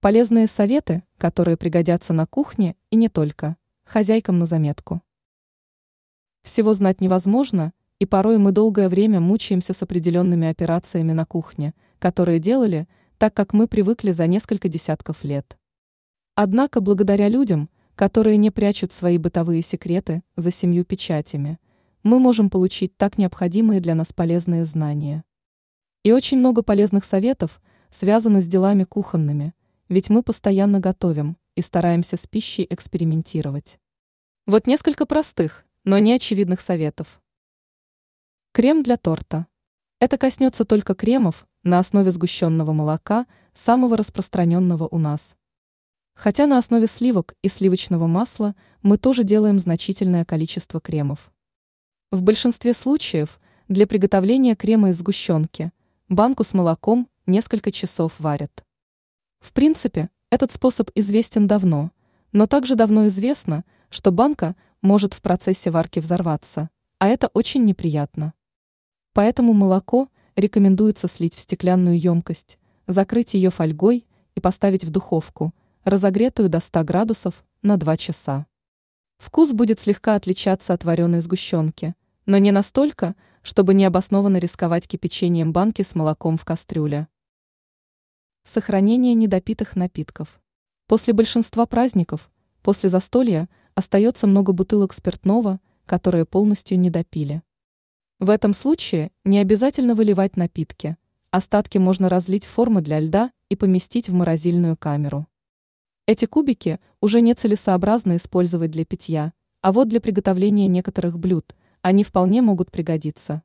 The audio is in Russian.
Полезные советы, которые пригодятся на кухне и не только, хозяйкам на заметку. Всего знать невозможно, и порой мы долгое время мучаемся с определенными операциями на кухне, которые делали, так как мы привыкли за несколько десятков лет. Однако благодаря людям, которые не прячут свои бытовые секреты за семью печатями, мы можем получить так необходимые для нас полезные знания. И очень много полезных советов связаны с делами кухонными, ведь мы постоянно готовим и стараемся с пищей экспериментировать. Вот несколько простых, но не очевидных советов. Крем для торта. Это коснется только кремов на основе сгущенного молока, самого распространенного у нас. Хотя на основе сливок и сливочного масла мы тоже делаем значительное количество кремов. В большинстве случаев для приготовления крема из сгущенки банку с молоком несколько часов варят. В принципе, этот способ известен давно, но также давно известно, что банка может в процессе варки взорваться, а это очень неприятно. Поэтому молоко рекомендуется слить в стеклянную емкость, закрыть ее фольгой и поставить в духовку, разогретую до 100 градусов, на 2 часа. Вкус будет слегка отличаться от вареной сгущенки, но не настолько, чтобы необоснованно рисковать кипячением банки с молоком в кастрюле. Сохранение недопитых напитков. После большинства праздников, после застолья, остается много бутылок спиртного, которые полностью не допили. В этом случае не обязательно выливать напитки. Остатки можно разлить в формы для льда и поместить в морозильную камеру. Эти кубики уже нецелесообразно использовать для питья, а вот для приготовления некоторых блюд они вполне могут пригодиться.